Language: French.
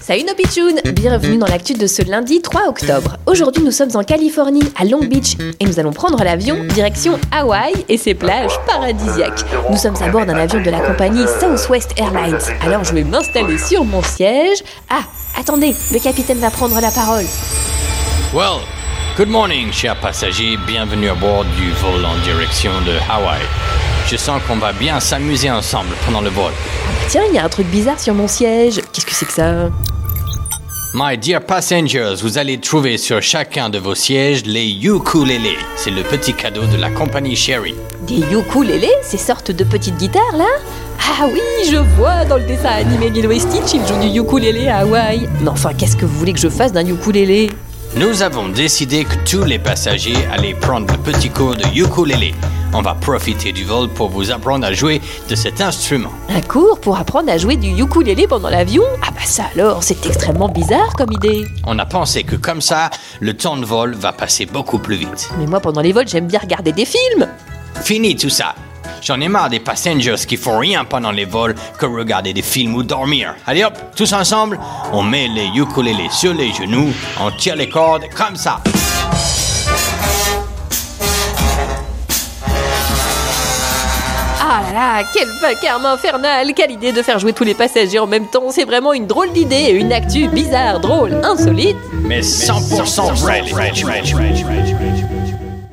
Salut nos pitchouns Bienvenue dans l'actu de ce lundi 3 octobre. Aujourd'hui, nous sommes en Californie, à Long Beach, et nous allons prendre l'avion direction Hawaï et ses plages paradisiaques. Nous sommes à bord d'un avion de la compagnie Southwest Airlines. Alors je vais m'installer sur mon siège. Ah, attendez, le capitaine va prendre la parole. Well, good morning, chers passagers. Bienvenue à bord du vol en direction de Hawaï. Je sens qu'on va bien s'amuser ensemble pendant le vol. Tiens, il y a un truc bizarre sur mon siège. Qu'est-ce que c'est que ça My dear passengers, vous allez trouver sur chacun de vos sièges les ukulélés. C'est le petit cadeau de la compagnie Sherry. Des ukulélés Ces sortes de petites guitares là Ah oui, je vois dans le dessin animé Lilo et Stitch, ils jouent du ukulélé à Hawaï. Mais enfin, qu'est-ce que vous voulez que je fasse d'un ukulélé? Nous avons décidé que tous les passagers allaient prendre le petit cours de ukulélé. On va profiter du vol pour vous apprendre à jouer de cet instrument. Un cours pour apprendre à jouer du ukulélé pendant l'avion? Ah bah ça alors, c'est extrêmement bizarre comme idée. On a pensé que comme ça, le temps de vol va passer beaucoup plus vite. Mais moi pendant les vols, j'aime bien regarder des films. Fini tout ça. J'en ai marre des passengers qui font rien pendant les vols que regarder des films ou dormir. Allez hop, tous ensemble, on met les ukulélés sur les genoux, on tire les cordes comme ça. Ah là là, quel vacarme infernal Quelle idée de faire jouer tous les passagers en même temps C'est vraiment une drôle d'idée et une actu bizarre, drôle, insolite. Mais 100% vrai, les